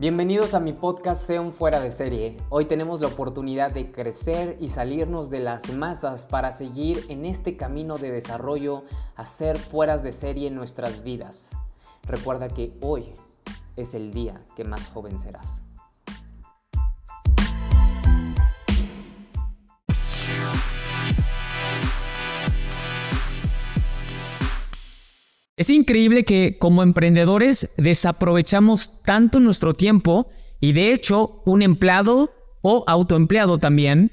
Bienvenidos a mi podcast Sea un fuera de serie. Hoy tenemos la oportunidad de crecer y salirnos de las masas para seguir en este camino de desarrollo a ser fueras de serie en nuestras vidas. Recuerda que hoy es el día que más joven serás. Es increíble que como emprendedores desaprovechamos tanto nuestro tiempo y de hecho un empleado o autoempleado también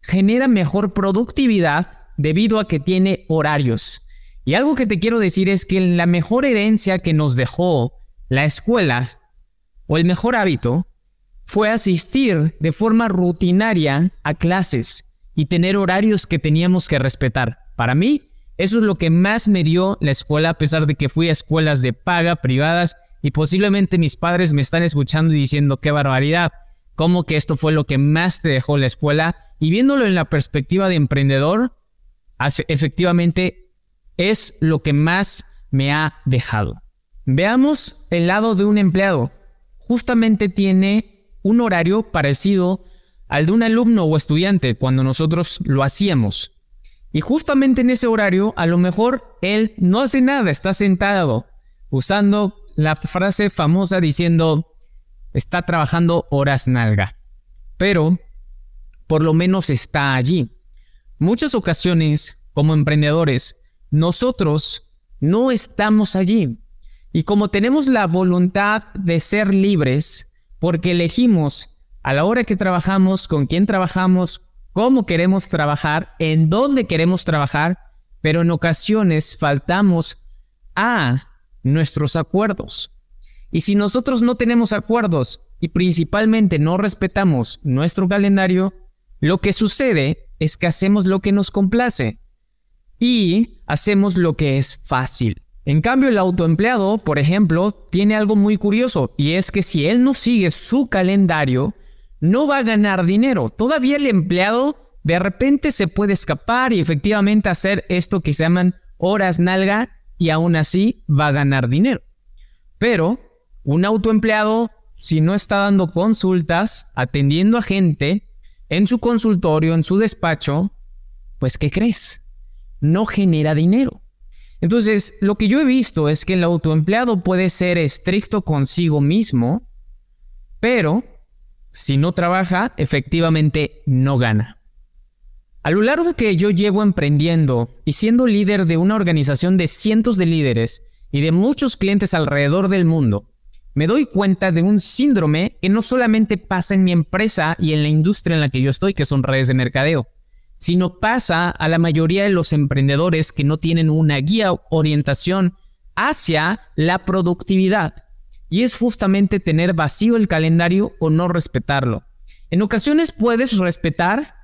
genera mejor productividad debido a que tiene horarios. Y algo que te quiero decir es que la mejor herencia que nos dejó la escuela o el mejor hábito fue asistir de forma rutinaria a clases y tener horarios que teníamos que respetar. Para mí, eso es lo que más me dio la escuela, a pesar de que fui a escuelas de paga, privadas, y posiblemente mis padres me están escuchando y diciendo qué barbaridad, cómo que esto fue lo que más te dejó la escuela. Y viéndolo en la perspectiva de emprendedor, efectivamente es lo que más me ha dejado. Veamos el lado de un empleado. Justamente tiene un horario parecido al de un alumno o estudiante cuando nosotros lo hacíamos. Y justamente en ese horario, a lo mejor él no hace nada, está sentado usando la frase famosa diciendo, está trabajando horas nalga. Pero, por lo menos está allí. Muchas ocasiones, como emprendedores, nosotros no estamos allí. Y como tenemos la voluntad de ser libres, porque elegimos a la hora que trabajamos, con quién trabajamos, cómo queremos trabajar, en dónde queremos trabajar, pero en ocasiones faltamos a nuestros acuerdos. Y si nosotros no tenemos acuerdos y principalmente no respetamos nuestro calendario, lo que sucede es que hacemos lo que nos complace y hacemos lo que es fácil. En cambio, el autoempleado, por ejemplo, tiene algo muy curioso y es que si él no sigue su calendario, no va a ganar dinero. Todavía el empleado de repente se puede escapar y efectivamente hacer esto que se llaman horas nalga y aún así va a ganar dinero. Pero un autoempleado, si no está dando consultas, atendiendo a gente en su consultorio, en su despacho, pues ¿qué crees? No genera dinero. Entonces, lo que yo he visto es que el autoempleado puede ser estricto consigo mismo, pero si no trabaja, efectivamente no gana. A lo largo que yo llevo emprendiendo y siendo líder de una organización de cientos de líderes y de muchos clientes alrededor del mundo, me doy cuenta de un síndrome que no solamente pasa en mi empresa y en la industria en la que yo estoy, que son redes de mercadeo, sino pasa a la mayoría de los emprendedores que no tienen una guía o orientación hacia la productividad y es justamente tener vacío el calendario o no respetarlo. En ocasiones puedes respetar,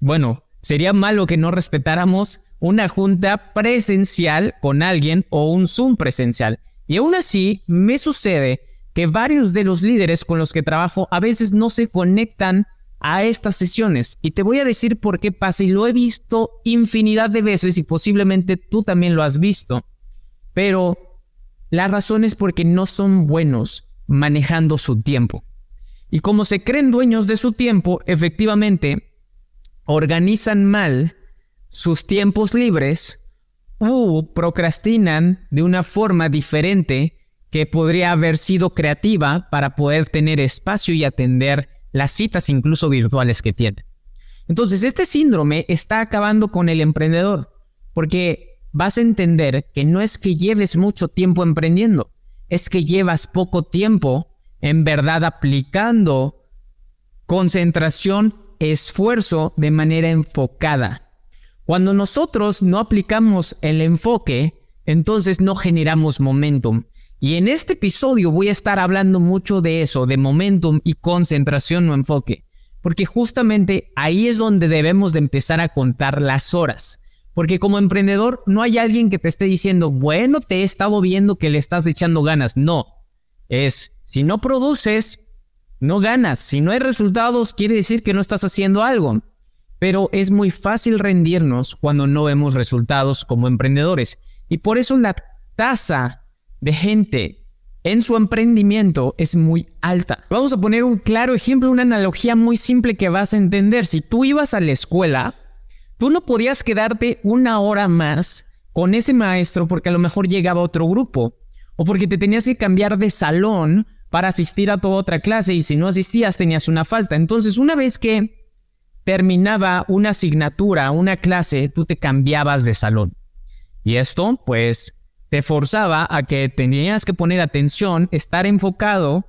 bueno, sería malo que no respetáramos una junta presencial con alguien o un Zoom presencial. Y aún así, me sucede que varios de los líderes con los que trabajo a veces no se conectan a estas sesiones. Y te voy a decir por qué pasa y lo he visto infinidad de veces y posiblemente tú también lo has visto. Pero la razón es porque no son buenos manejando su tiempo. Y como se creen dueños de su tiempo, efectivamente, organizan mal sus tiempos libres u procrastinan de una forma diferente que podría haber sido creativa para poder tener espacio y atender las citas incluso virtuales que tienen. Entonces, este síndrome está acabando con el emprendedor, porque vas a entender que no es que lleves mucho tiempo emprendiendo, es que llevas poco tiempo en verdad aplicando concentración, esfuerzo de manera enfocada. Cuando nosotros no aplicamos el enfoque, entonces no generamos momentum. Y en este episodio voy a estar hablando mucho de eso, de momentum y concentración o enfoque, porque justamente ahí es donde debemos de empezar a contar las horas. Porque como emprendedor no hay alguien que te esté diciendo, bueno, te he estado viendo que le estás echando ganas. No, es, si no produces, no ganas. Si no hay resultados, quiere decir que no estás haciendo algo. Pero es muy fácil rendirnos cuando no vemos resultados como emprendedores. Y por eso la tasa de gente en su emprendimiento es muy alta. Vamos a poner un claro ejemplo, una analogía muy simple que vas a entender. Si tú ibas a la escuela, tú no podías quedarte una hora más con ese maestro porque a lo mejor llegaba otro grupo o porque te tenías que cambiar de salón para asistir a tu otra clase y si no asistías tenías una falta. Entonces, una vez que terminaba una asignatura, una clase, tú te cambiabas de salón. Y esto, pues, te forzaba a que tenías que poner atención, estar enfocado,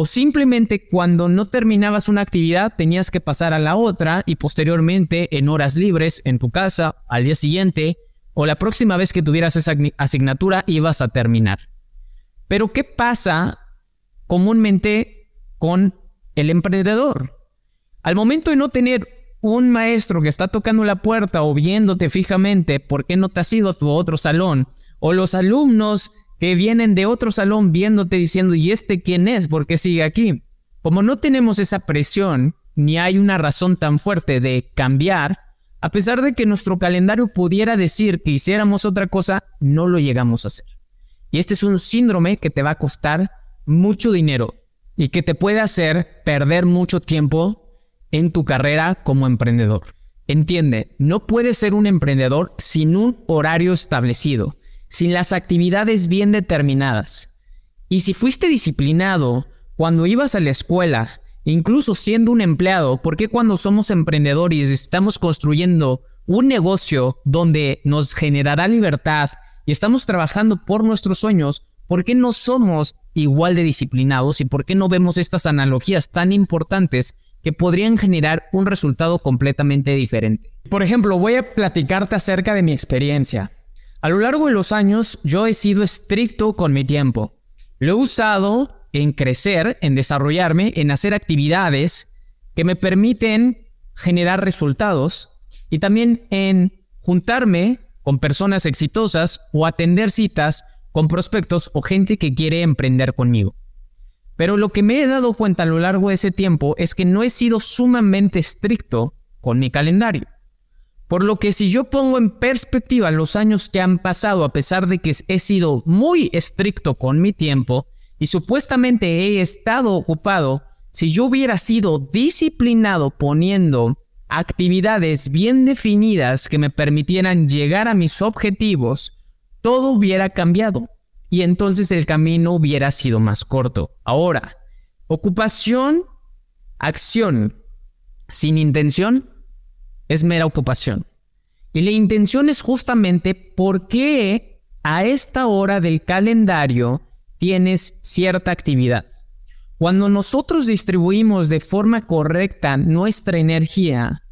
o simplemente cuando no terminabas una actividad tenías que pasar a la otra y posteriormente en horas libres en tu casa, al día siguiente, o la próxima vez que tuvieras esa asignatura ibas a terminar. Pero ¿qué pasa comúnmente con el emprendedor? Al momento de no tener un maestro que está tocando la puerta o viéndote fijamente, ¿por qué no te has ido a tu otro salón? O los alumnos que vienen de otro salón viéndote diciendo, ¿y este quién es? ¿Por qué sigue aquí? Como no tenemos esa presión, ni hay una razón tan fuerte de cambiar, a pesar de que nuestro calendario pudiera decir que hiciéramos otra cosa, no lo llegamos a hacer. Y este es un síndrome que te va a costar mucho dinero y que te puede hacer perder mucho tiempo en tu carrera como emprendedor. Entiende, no puedes ser un emprendedor sin un horario establecido sin las actividades bien determinadas. Y si fuiste disciplinado cuando ibas a la escuela, incluso siendo un empleado, ¿por qué cuando somos emprendedores estamos construyendo un negocio donde nos generará libertad y estamos trabajando por nuestros sueños, ¿por qué no somos igual de disciplinados y por qué no vemos estas analogías tan importantes que podrían generar un resultado completamente diferente? Por ejemplo, voy a platicarte acerca de mi experiencia. A lo largo de los años yo he sido estricto con mi tiempo. Lo he usado en crecer, en desarrollarme, en hacer actividades que me permiten generar resultados y también en juntarme con personas exitosas o atender citas con prospectos o gente que quiere emprender conmigo. Pero lo que me he dado cuenta a lo largo de ese tiempo es que no he sido sumamente estricto con mi calendario. Por lo que si yo pongo en perspectiva los años que han pasado, a pesar de que he sido muy estricto con mi tiempo y supuestamente he estado ocupado, si yo hubiera sido disciplinado poniendo actividades bien definidas que me permitieran llegar a mis objetivos, todo hubiera cambiado y entonces el camino hubiera sido más corto. Ahora, ocupación, acción, sin intención, es mera ocupación. Y la intención es justamente por qué a esta hora del calendario tienes cierta actividad. Cuando nosotros distribuimos de forma correcta nuestra energía,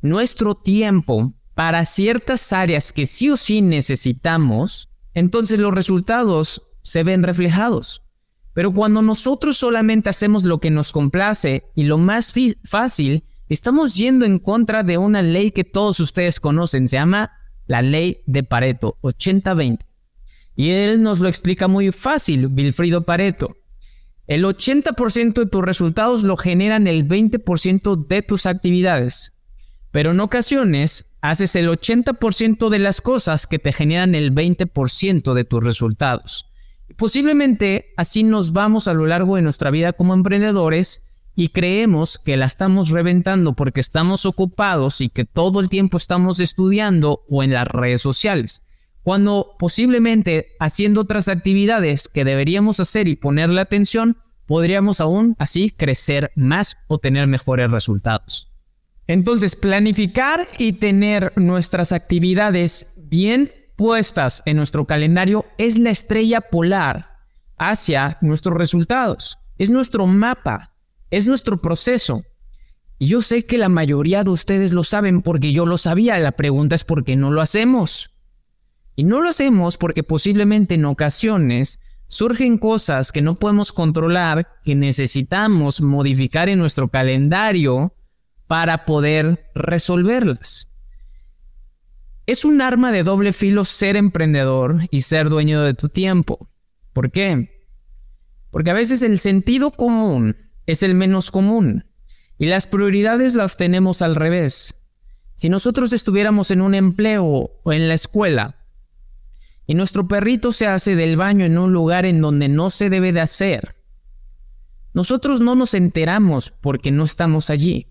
nuestro tiempo para ciertas áreas que sí o sí necesitamos, entonces los resultados se ven reflejados. Pero cuando nosotros solamente hacemos lo que nos complace y lo más fácil, Estamos yendo en contra de una ley que todos ustedes conocen, se llama la ley de Pareto, 80-20. Y él nos lo explica muy fácil, Wilfrido Pareto. El 80% de tus resultados lo generan el 20% de tus actividades. Pero en ocasiones haces el 80% de las cosas que te generan el 20% de tus resultados. Posiblemente así nos vamos a lo largo de nuestra vida como emprendedores y creemos que la estamos reventando porque estamos ocupados y que todo el tiempo estamos estudiando o en las redes sociales, cuando posiblemente haciendo otras actividades que deberíamos hacer y ponerle atención, podríamos aún así crecer más o tener mejores resultados. Entonces, planificar y tener nuestras actividades bien puestas en nuestro calendario es la estrella polar hacia nuestros resultados. Es nuestro mapa es nuestro proceso. Y yo sé que la mayoría de ustedes lo saben porque yo lo sabía. La pregunta es por qué no lo hacemos. Y no lo hacemos porque posiblemente en ocasiones surgen cosas que no podemos controlar, que necesitamos modificar en nuestro calendario para poder resolverlas. Es un arma de doble filo ser emprendedor y ser dueño de tu tiempo. ¿Por qué? Porque a veces el sentido común es el menos común y las prioridades las tenemos al revés. Si nosotros estuviéramos en un empleo o en la escuela y nuestro perrito se hace del baño en un lugar en donde no se debe de hacer. Nosotros no nos enteramos porque no estamos allí.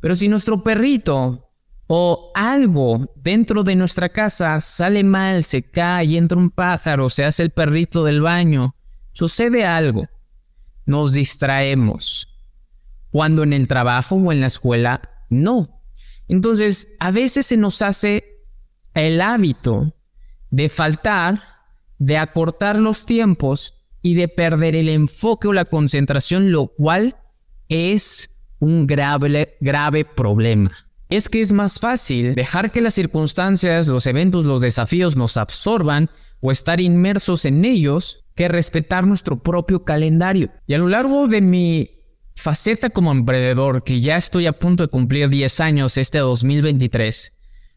Pero si nuestro perrito o algo dentro de nuestra casa sale mal, se cae, entra un pájaro, se hace el perrito del baño, sucede algo, nos distraemos. Cuando en el trabajo o en la escuela, no. Entonces, a veces se nos hace el hábito de faltar, de acortar los tiempos y de perder el enfoque o la concentración, lo cual es un grave, grave problema. Es que es más fácil dejar que las circunstancias, los eventos, los desafíos nos absorban o estar inmersos en ellos que respetar nuestro propio calendario. Y a lo largo de mi faceta como emprendedor, que ya estoy a punto de cumplir 10 años este 2023,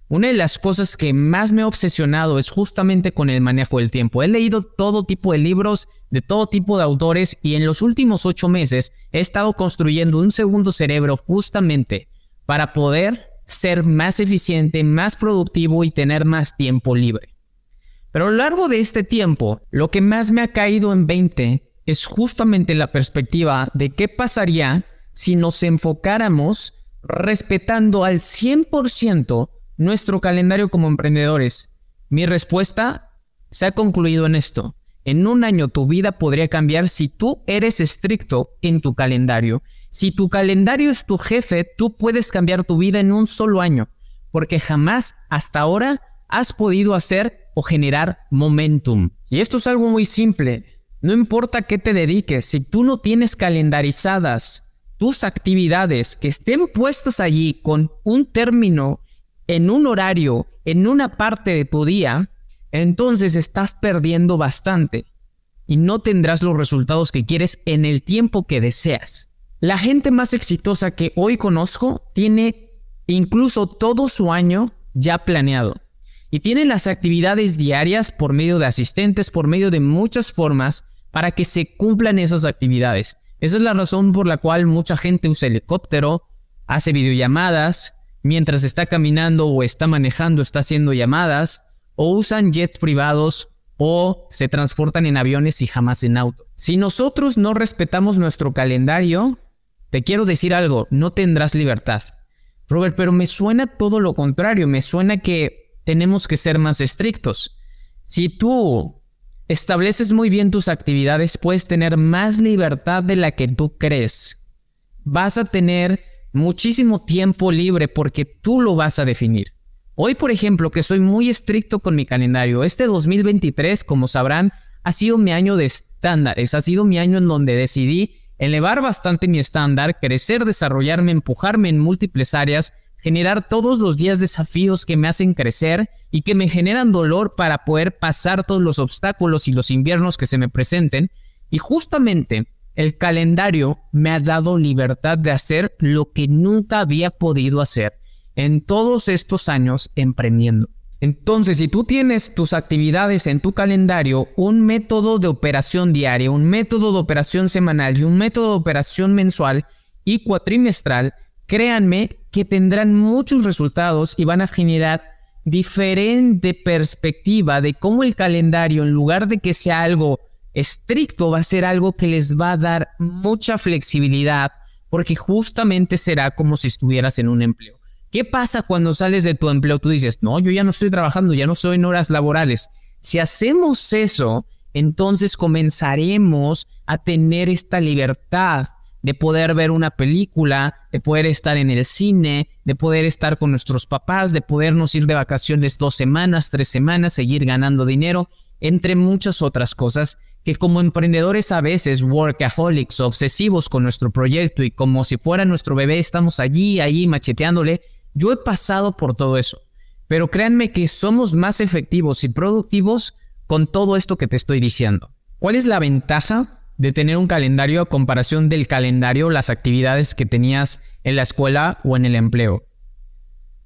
una de las cosas que más me ha obsesionado es justamente con el manejo del tiempo. He leído todo tipo de libros de todo tipo de autores y en los últimos ocho meses he estado construyendo un segundo cerebro justamente para poder ser más eficiente, más productivo y tener más tiempo libre. Pero a lo largo de este tiempo, lo que más me ha caído en 20 es justamente la perspectiva de qué pasaría si nos enfocáramos respetando al 100% nuestro calendario como emprendedores? Mi respuesta se ha concluido en esto. En un año tu vida podría cambiar si tú eres estricto en tu calendario. Si tu calendario es tu jefe, tú puedes cambiar tu vida en un solo año, porque jamás hasta ahora has podido hacer o generar momentum. Y esto es algo muy simple. No importa qué te dediques, si tú no tienes calendarizadas tus actividades que estén puestas allí con un término en un horario, en una parte de tu día, entonces estás perdiendo bastante y no tendrás los resultados que quieres en el tiempo que deseas. La gente más exitosa que hoy conozco tiene incluso todo su año ya planeado y tiene las actividades diarias por medio de asistentes, por medio de muchas formas para que se cumplan esas actividades. Esa es la razón por la cual mucha gente usa helicóptero, hace videollamadas, mientras está caminando o está manejando, está haciendo llamadas, o usan jets privados o se transportan en aviones y jamás en auto. Si nosotros no respetamos nuestro calendario, te quiero decir algo, no tendrás libertad. Robert, pero me suena todo lo contrario, me suena que tenemos que ser más estrictos. Si tú estableces muy bien tus actividades, puedes tener más libertad de la que tú crees. Vas a tener muchísimo tiempo libre porque tú lo vas a definir. Hoy, por ejemplo, que soy muy estricto con mi calendario, este 2023, como sabrán, ha sido mi año de estándares, ha sido mi año en donde decidí elevar bastante mi estándar, crecer, desarrollarme, empujarme en múltiples áreas, generar todos los días desafíos que me hacen crecer y que me generan dolor para poder pasar todos los obstáculos y los inviernos que se me presenten. Y justamente el calendario me ha dado libertad de hacer lo que nunca había podido hacer en todos estos años emprendiendo. Entonces, si tú tienes tus actividades en tu calendario, un método de operación diaria, un método de operación semanal y un método de operación mensual y cuatrimestral, créanme que tendrán muchos resultados y van a generar diferente perspectiva de cómo el calendario, en lugar de que sea algo estricto va a ser algo que les va a dar mucha flexibilidad porque justamente será como si estuvieras en un empleo. ¿Qué pasa cuando sales de tu empleo? Tú dices, no, yo ya no estoy trabajando, ya no estoy en horas laborales. Si hacemos eso, entonces comenzaremos a tener esta libertad de poder ver una película, de poder estar en el cine, de poder estar con nuestros papás, de podernos ir de vacaciones dos semanas, tres semanas, seguir ganando dinero, entre muchas otras cosas que como emprendedores a veces workaholics, obsesivos con nuestro proyecto y como si fuera nuestro bebé estamos allí, allí macheteándole, yo he pasado por todo eso. Pero créanme que somos más efectivos y productivos con todo esto que te estoy diciendo. ¿Cuál es la ventaja de tener un calendario a comparación del calendario, las actividades que tenías en la escuela o en el empleo?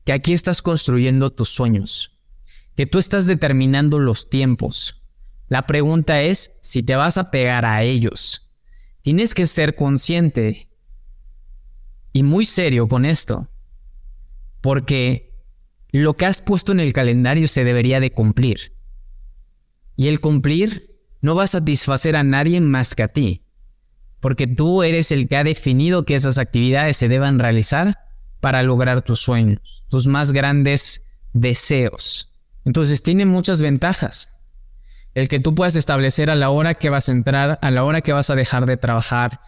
Que aquí estás construyendo tus sueños, que tú estás determinando los tiempos, la pregunta es si te vas a pegar a ellos. Tienes que ser consciente y muy serio con esto. Porque lo que has puesto en el calendario se debería de cumplir. Y el cumplir no va a satisfacer a nadie más que a ti, porque tú eres el que ha definido que esas actividades se deban realizar para lograr tus sueños, tus más grandes deseos. Entonces tiene muchas ventajas. El que tú puedas establecer a la hora que vas a entrar, a la hora que vas a dejar de trabajar,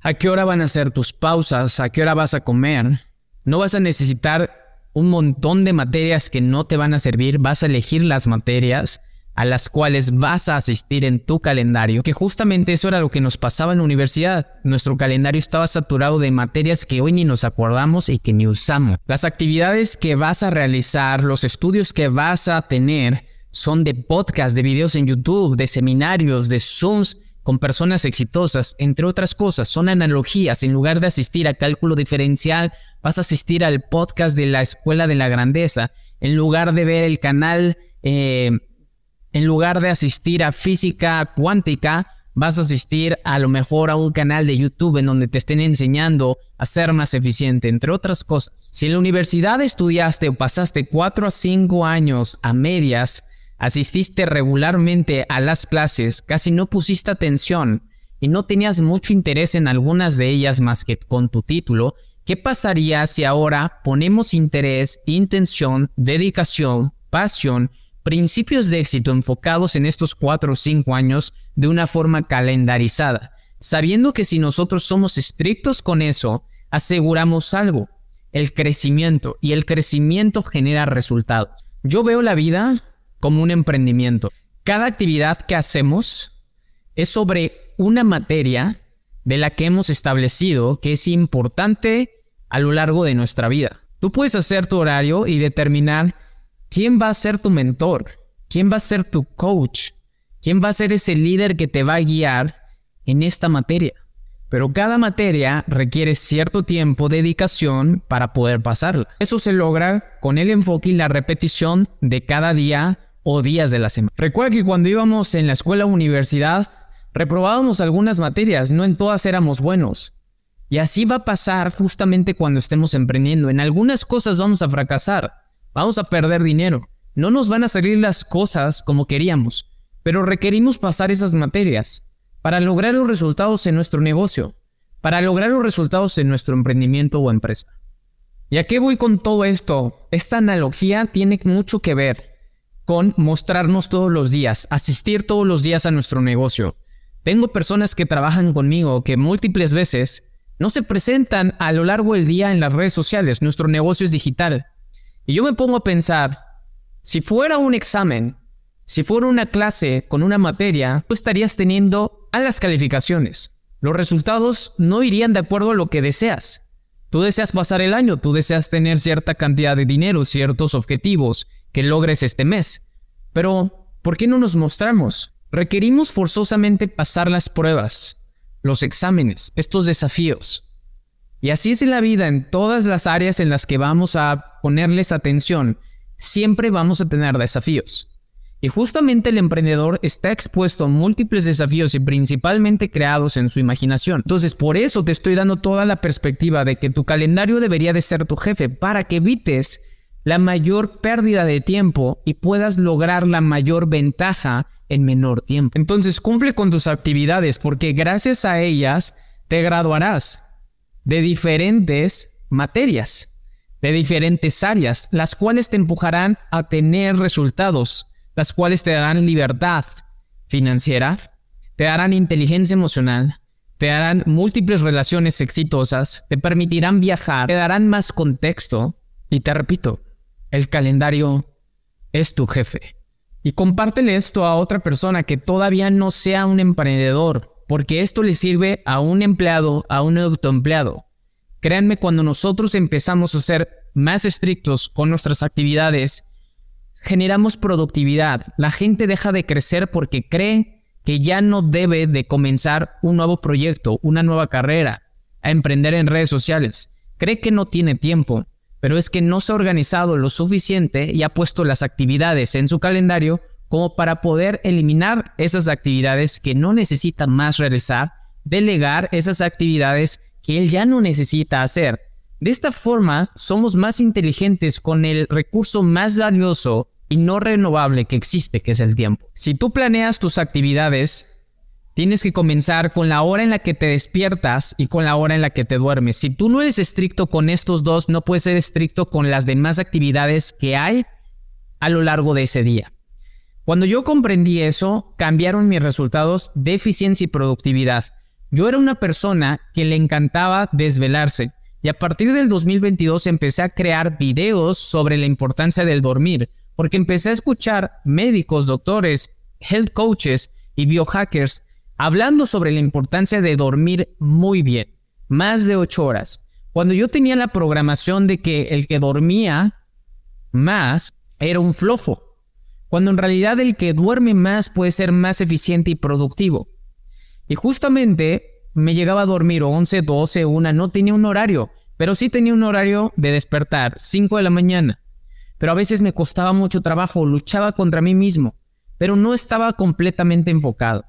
a qué hora van a ser tus pausas, a qué hora vas a comer. No vas a necesitar un montón de materias que no te van a servir, vas a elegir las materias a las cuales vas a asistir en tu calendario, que justamente eso era lo que nos pasaba en la universidad. Nuestro calendario estaba saturado de materias que hoy ni nos acordamos y que ni usamos. Las actividades que vas a realizar, los estudios que vas a tener, son de podcast, de videos en YouTube, de seminarios, de Zooms con personas exitosas, entre otras cosas, son analogías. En lugar de asistir a cálculo diferencial, vas a asistir al podcast de la Escuela de la Grandeza. En lugar de ver el canal, eh, en lugar de asistir a física cuántica, vas a asistir a lo mejor a un canal de YouTube en donde te estén enseñando a ser más eficiente, entre otras cosas. Si en la universidad estudiaste o pasaste 4 a 5 años a medias, asististe regularmente a las clases, casi no pusiste atención y no tenías mucho interés en algunas de ellas más que con tu título, ¿qué pasaría si ahora ponemos interés, intención, dedicación, pasión, principios de éxito enfocados en estos cuatro o cinco años de una forma calendarizada, sabiendo que si nosotros somos estrictos con eso, aseguramos algo, el crecimiento, y el crecimiento genera resultados. Yo veo la vida como un emprendimiento. Cada actividad que hacemos es sobre una materia de la que hemos establecido que es importante a lo largo de nuestra vida. Tú puedes hacer tu horario y determinar quién va a ser tu mentor, quién va a ser tu coach, quién va a ser ese líder que te va a guiar en esta materia. Pero cada materia requiere cierto tiempo, dedicación para poder pasarla. Eso se logra con el enfoque y la repetición de cada día o días de la semana. Recuerda que cuando íbamos en la escuela o universidad, reprobábamos algunas materias, no en todas éramos buenos. Y así va a pasar justamente cuando estemos emprendiendo. En algunas cosas vamos a fracasar, vamos a perder dinero, no nos van a salir las cosas como queríamos, pero requerimos pasar esas materias para lograr los resultados en nuestro negocio, para lograr los resultados en nuestro emprendimiento o empresa. ¿Y a qué voy con todo esto? Esta analogía tiene mucho que ver con mostrarnos todos los días, asistir todos los días a nuestro negocio. Tengo personas que trabajan conmigo que múltiples veces no se presentan a lo largo del día en las redes sociales. Nuestro negocio es digital. Y yo me pongo a pensar, si fuera un examen, si fuera una clase con una materia, tú estarías teniendo a las calificaciones. Los resultados no irían de acuerdo a lo que deseas. Tú deseas pasar el año, tú deseas tener cierta cantidad de dinero, ciertos objetivos, que logres este mes. Pero, ¿por qué no nos mostramos? Requerimos forzosamente pasar las pruebas, los exámenes, estos desafíos. Y así es en la vida, en todas las áreas en las que vamos a ponerles atención, siempre vamos a tener desafíos. Y justamente el emprendedor está expuesto a múltiples desafíos y principalmente creados en su imaginación. Entonces, por eso te estoy dando toda la perspectiva de que tu calendario debería de ser tu jefe, para que evites la mayor pérdida de tiempo y puedas lograr la mayor ventaja en menor tiempo. Entonces cumple con tus actividades porque gracias a ellas te graduarás de diferentes materias, de diferentes áreas, las cuales te empujarán a tener resultados, las cuales te darán libertad financiera, te darán inteligencia emocional, te darán múltiples relaciones exitosas, te permitirán viajar, te darán más contexto y te repito, el calendario es tu jefe. Y compártele esto a otra persona que todavía no sea un emprendedor, porque esto le sirve a un empleado, a un autoempleado. Créanme, cuando nosotros empezamos a ser más estrictos con nuestras actividades, generamos productividad. La gente deja de crecer porque cree que ya no debe de comenzar un nuevo proyecto, una nueva carrera, a emprender en redes sociales. Cree que no tiene tiempo pero es que no se ha organizado lo suficiente y ha puesto las actividades en su calendario como para poder eliminar esas actividades que no necesita más realizar, delegar esas actividades que él ya no necesita hacer. De esta forma, somos más inteligentes con el recurso más valioso y no renovable que existe, que es el tiempo. Si tú planeas tus actividades, tienes que comenzar con la hora en la que te despiertas y con la hora en la que te duermes. Si tú no eres estricto con estos dos, no puedes ser estricto con las demás actividades que hay a lo largo de ese día. Cuando yo comprendí eso, cambiaron mis resultados de eficiencia y productividad. Yo era una persona que le encantaba desvelarse y a partir del 2022 empecé a crear videos sobre la importancia del dormir, porque empecé a escuchar médicos, doctores, health coaches y biohackers hablando sobre la importancia de dormir muy bien, más de 8 horas. Cuando yo tenía la programación de que el que dormía más era un flojo, cuando en realidad el que duerme más puede ser más eficiente y productivo. Y justamente me llegaba a dormir 11, 12, 1, no tenía un horario, pero sí tenía un horario de despertar, 5 de la mañana. Pero a veces me costaba mucho trabajo, luchaba contra mí mismo, pero no estaba completamente enfocado.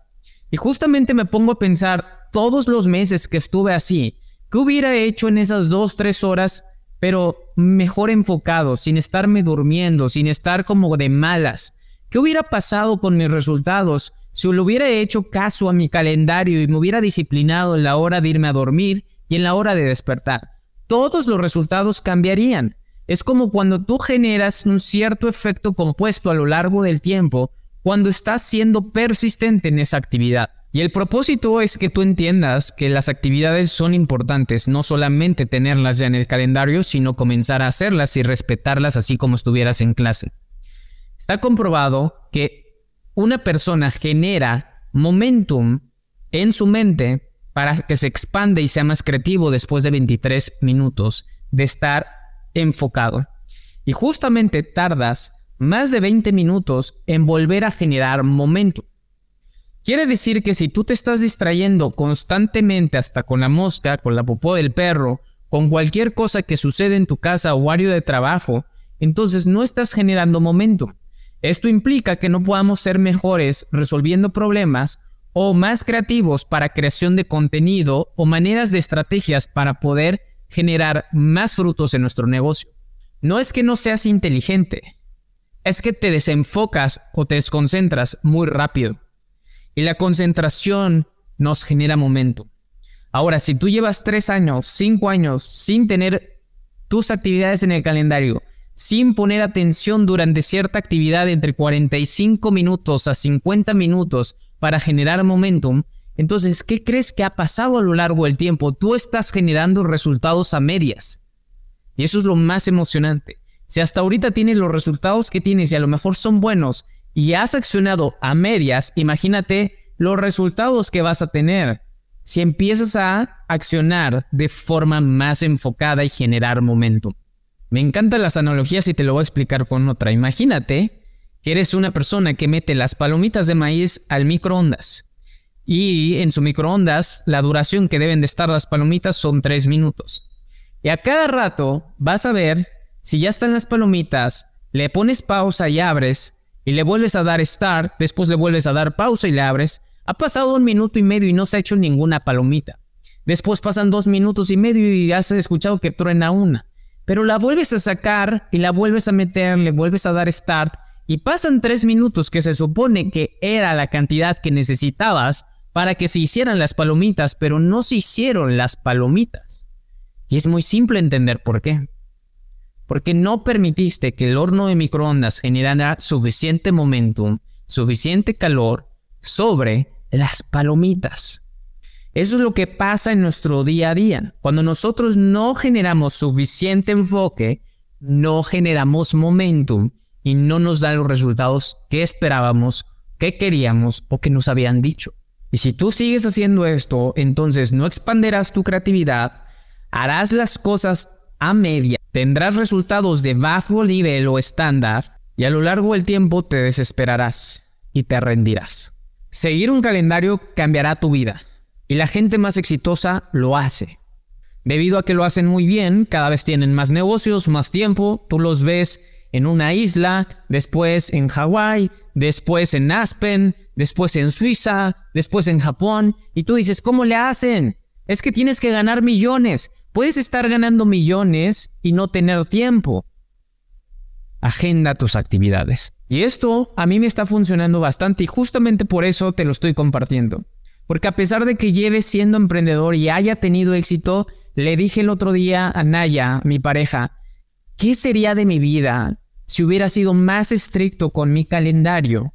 Y justamente me pongo a pensar todos los meses que estuve así, ¿qué hubiera hecho en esas 2, 3 horas, pero mejor enfocado, sin estarme durmiendo, sin estar como de malas? ¿Qué hubiera pasado con mis resultados si le hubiera hecho caso a mi calendario y me hubiera disciplinado en la hora de irme a dormir y en la hora de despertar? Todos los resultados cambiarían. Es como cuando tú generas un cierto efecto compuesto a lo largo del tiempo cuando estás siendo persistente en esa actividad. Y el propósito es que tú entiendas que las actividades son importantes, no solamente tenerlas ya en el calendario, sino comenzar a hacerlas y respetarlas así como estuvieras en clase. Está comprobado que una persona genera momentum en su mente para que se expande y sea más creativo después de 23 minutos de estar enfocado. Y justamente tardas más de 20 minutos en volver a generar momentum. Quiere decir que si tú te estás distrayendo constantemente hasta con la mosca, con la popó del perro, con cualquier cosa que sucede en tu casa o área de trabajo, entonces no estás generando momentum. Esto implica que no podamos ser mejores resolviendo problemas o más creativos para creación de contenido o maneras de estrategias para poder generar más frutos en nuestro negocio. No es que no seas inteligente, es que te desenfocas o te desconcentras muy rápido. Y la concentración nos genera momento. Ahora, si tú llevas tres años, cinco años sin tener tus actividades en el calendario, sin poner atención durante cierta actividad entre 45 minutos a 50 minutos para generar momentum, entonces, ¿qué crees que ha pasado a lo largo del tiempo? Tú estás generando resultados a medias. Y eso es lo más emocionante. Si hasta ahorita tienes los resultados que tienes y a lo mejor son buenos y has accionado a medias, imagínate los resultados que vas a tener si empiezas a accionar de forma más enfocada y generar momentum. Me encantan las analogías y te lo voy a explicar con otra. Imagínate que eres una persona que mete las palomitas de maíz al microondas. Y en su microondas, la duración que deben de estar las palomitas son 3 minutos. Y a cada rato vas a ver si ya están las palomitas, le pones pausa y abres, y le vuelves a dar start, después le vuelves a dar pausa y le abres, ha pasado un minuto y medio y no se ha hecho ninguna palomita. Después pasan dos minutos y medio y has escuchado que truena una pero la vuelves a sacar y la vuelves a meter, le vuelves a dar start y pasan tres minutos que se supone que era la cantidad que necesitabas para que se hicieran las palomitas, pero no se hicieron las palomitas. Y es muy simple entender por qué. Porque no permitiste que el horno de microondas generara suficiente momentum, suficiente calor sobre las palomitas. Eso es lo que pasa en nuestro día a día. Cuando nosotros no generamos suficiente enfoque, no generamos momentum y no nos dan los resultados que esperábamos, que queríamos o que nos habían dicho. Y si tú sigues haciendo esto, entonces no expanderás tu creatividad, harás las cosas a media, tendrás resultados de bajo nivel o estándar y a lo largo del tiempo te desesperarás y te rendirás. Seguir un calendario cambiará tu vida y la gente más exitosa lo hace. Debido a que lo hacen muy bien, cada vez tienen más negocios, más tiempo, tú los ves en una isla, después en Hawái, después en Aspen, después en Suiza, después en Japón, y tú dices, ¿cómo le hacen? Es que tienes que ganar millones. Puedes estar ganando millones y no tener tiempo. Agenda tus actividades. Y esto a mí me está funcionando bastante y justamente por eso te lo estoy compartiendo. Porque a pesar de que lleve siendo emprendedor y haya tenido éxito, le dije el otro día a Naya, mi pareja, ¿qué sería de mi vida si hubiera sido más estricto con mi calendario?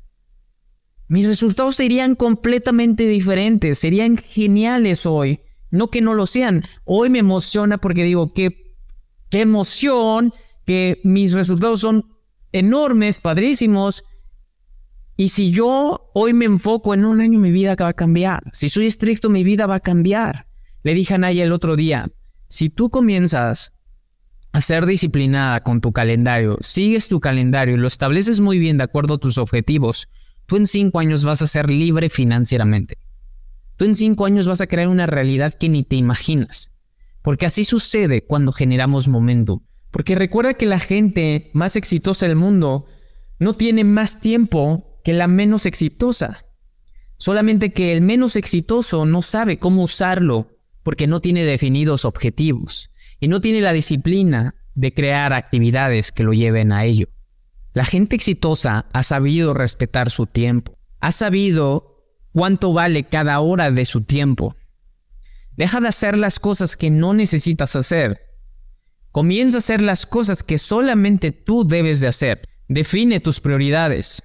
Mis resultados serían completamente diferentes, serían geniales hoy. No que no lo sean. Hoy me emociona porque digo, qué, qué emoción, que mis resultados son enormes, padrísimos. Y si yo hoy me enfoco en un año, mi vida va a cambiar. Si soy estricto, mi vida va a cambiar. Le dije a Naya el otro día, si tú comienzas a ser disciplinada con tu calendario, sigues tu calendario y lo estableces muy bien de acuerdo a tus objetivos, tú en cinco años vas a ser libre financieramente. Tú en cinco años vas a crear una realidad que ni te imaginas. Porque así sucede cuando generamos momentum. Porque recuerda que la gente más exitosa del mundo no tiene más tiempo que la menos exitosa. Solamente que el menos exitoso no sabe cómo usarlo porque no tiene definidos objetivos y no tiene la disciplina de crear actividades que lo lleven a ello. La gente exitosa ha sabido respetar su tiempo, ha sabido cuánto vale cada hora de su tiempo. Deja de hacer las cosas que no necesitas hacer. Comienza a hacer las cosas que solamente tú debes de hacer. Define tus prioridades.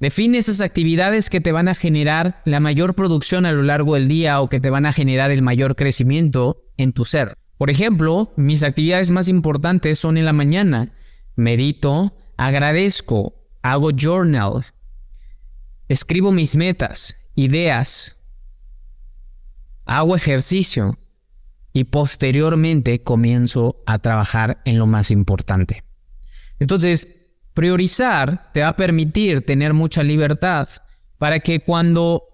Define esas actividades que te van a generar la mayor producción a lo largo del día o que te van a generar el mayor crecimiento en tu ser. Por ejemplo, mis actividades más importantes son en la mañana. Medito, agradezco, hago journal, escribo mis metas, ideas, hago ejercicio y posteriormente comienzo a trabajar en lo más importante. Entonces, priorizar te va a permitir tener mucha libertad para que cuando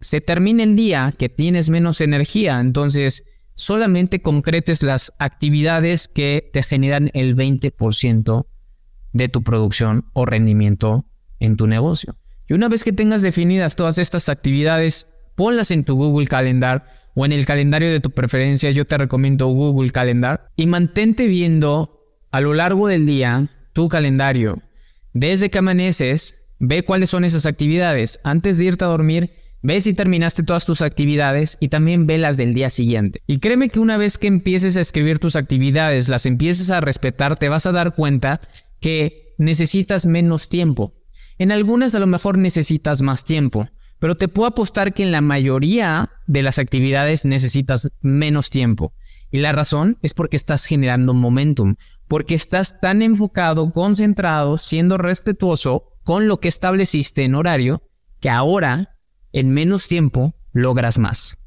se termine el día que tienes menos energía, entonces solamente concretes las actividades que te generan el 20% de tu producción o rendimiento en tu negocio. Y una vez que tengas definidas todas estas actividades, ponlas en tu Google Calendar o en el calendario de tu preferencia. Yo te recomiendo Google Calendar y mantente viendo a lo largo del día tu calendario. Desde que amaneces, ve cuáles son esas actividades. Antes de irte a dormir, ve si terminaste todas tus actividades y también ve las del día siguiente. Y créeme que una vez que empieces a escribir tus actividades, las empieces a respetar, te vas a dar cuenta que necesitas menos tiempo. En algunas a lo mejor necesitas más tiempo, pero te puedo apostar que en la mayoría de las actividades necesitas menos tiempo. Y la razón es porque estás generando momentum, porque estás tan enfocado, concentrado, siendo respetuoso con lo que estableciste en horario, que ahora, en menos tiempo, logras más.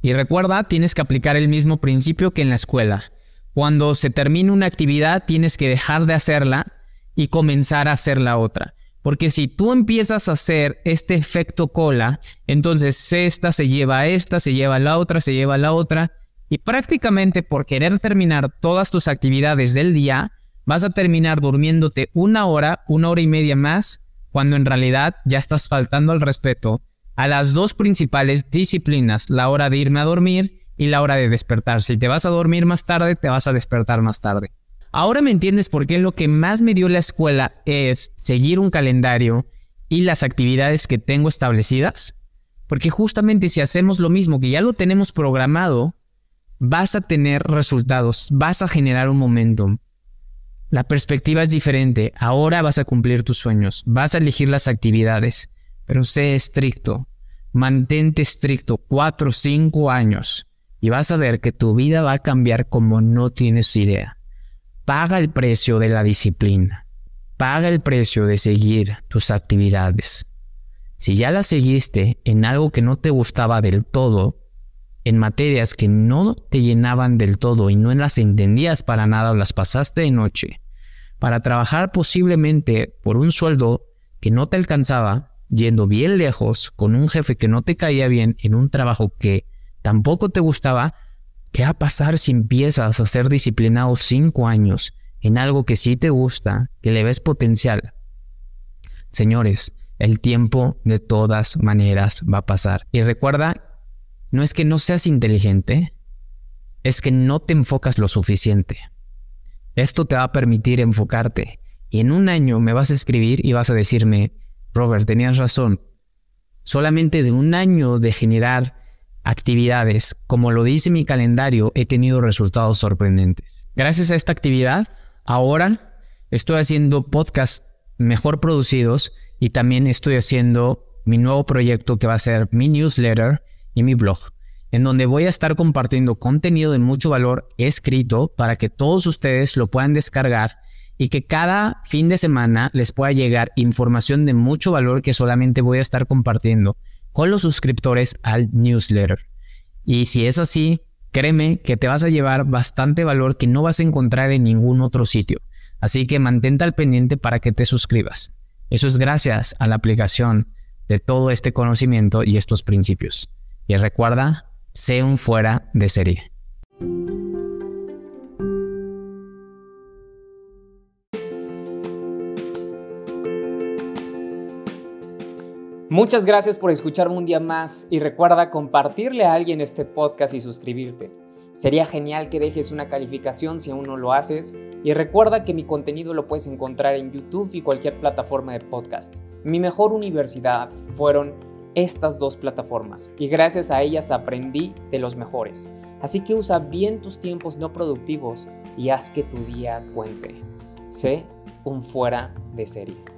Y recuerda, tienes que aplicar el mismo principio que en la escuela. Cuando se termine una actividad, tienes que dejar de hacerla y comenzar a hacer la otra. Porque si tú empiezas a hacer este efecto cola, entonces esta se lleva a esta, se lleva a la otra, se lleva a la otra, y prácticamente por querer terminar todas tus actividades del día, vas a terminar durmiéndote una hora, una hora y media más, cuando en realidad ya estás faltando al respeto a las dos principales disciplinas, la hora de irme a dormir y la hora de despertar. Si te vas a dormir más tarde, te vas a despertar más tarde. Ahora me entiendes por qué lo que más me dio la escuela es seguir un calendario y las actividades que tengo establecidas. Porque justamente si hacemos lo mismo, que ya lo tenemos programado, vas a tener resultados, vas a generar un momentum. La perspectiva es diferente. Ahora vas a cumplir tus sueños, vas a elegir las actividades, pero sé estricto. Mantente estricto cuatro o cinco años y vas a ver que tu vida va a cambiar como no tienes idea. Paga el precio de la disciplina. Paga el precio de seguir tus actividades. Si ya las seguiste en algo que no te gustaba del todo, en materias que no te llenaban del todo y no las entendías para nada o las pasaste de noche, para trabajar posiblemente por un sueldo que no te alcanzaba, yendo bien lejos, con un jefe que no te caía bien, en un trabajo que tampoco te gustaba, ¿Qué va a pasar si empiezas a ser disciplinado cinco años en algo que sí te gusta, que le ves potencial? Señores, el tiempo de todas maneras va a pasar. Y recuerda, no es que no seas inteligente, es que no te enfocas lo suficiente. Esto te va a permitir enfocarte y en un año me vas a escribir y vas a decirme, Robert, tenías razón. Solamente de un año de generar actividades, como lo dice mi calendario, he tenido resultados sorprendentes. Gracias a esta actividad, ahora estoy haciendo podcasts mejor producidos y también estoy haciendo mi nuevo proyecto que va a ser mi newsletter y mi blog, en donde voy a estar compartiendo contenido de mucho valor escrito para que todos ustedes lo puedan descargar y que cada fin de semana les pueda llegar información de mucho valor que solamente voy a estar compartiendo con los suscriptores al newsletter. Y si es así, créeme que te vas a llevar bastante valor que no vas a encontrar en ningún otro sitio. Así que mantente al pendiente para que te suscribas. Eso es gracias a la aplicación de todo este conocimiento y estos principios. Y recuerda, sé un fuera de serie. Muchas gracias por escucharme un día más y recuerda compartirle a alguien este podcast y suscribirte. Sería genial que dejes una calificación si aún no lo haces y recuerda que mi contenido lo puedes encontrar en YouTube y cualquier plataforma de podcast. Mi mejor universidad fueron estas dos plataformas y gracias a ellas aprendí de los mejores. Así que usa bien tus tiempos no productivos y haz que tu día cuente. Sé un fuera de serie.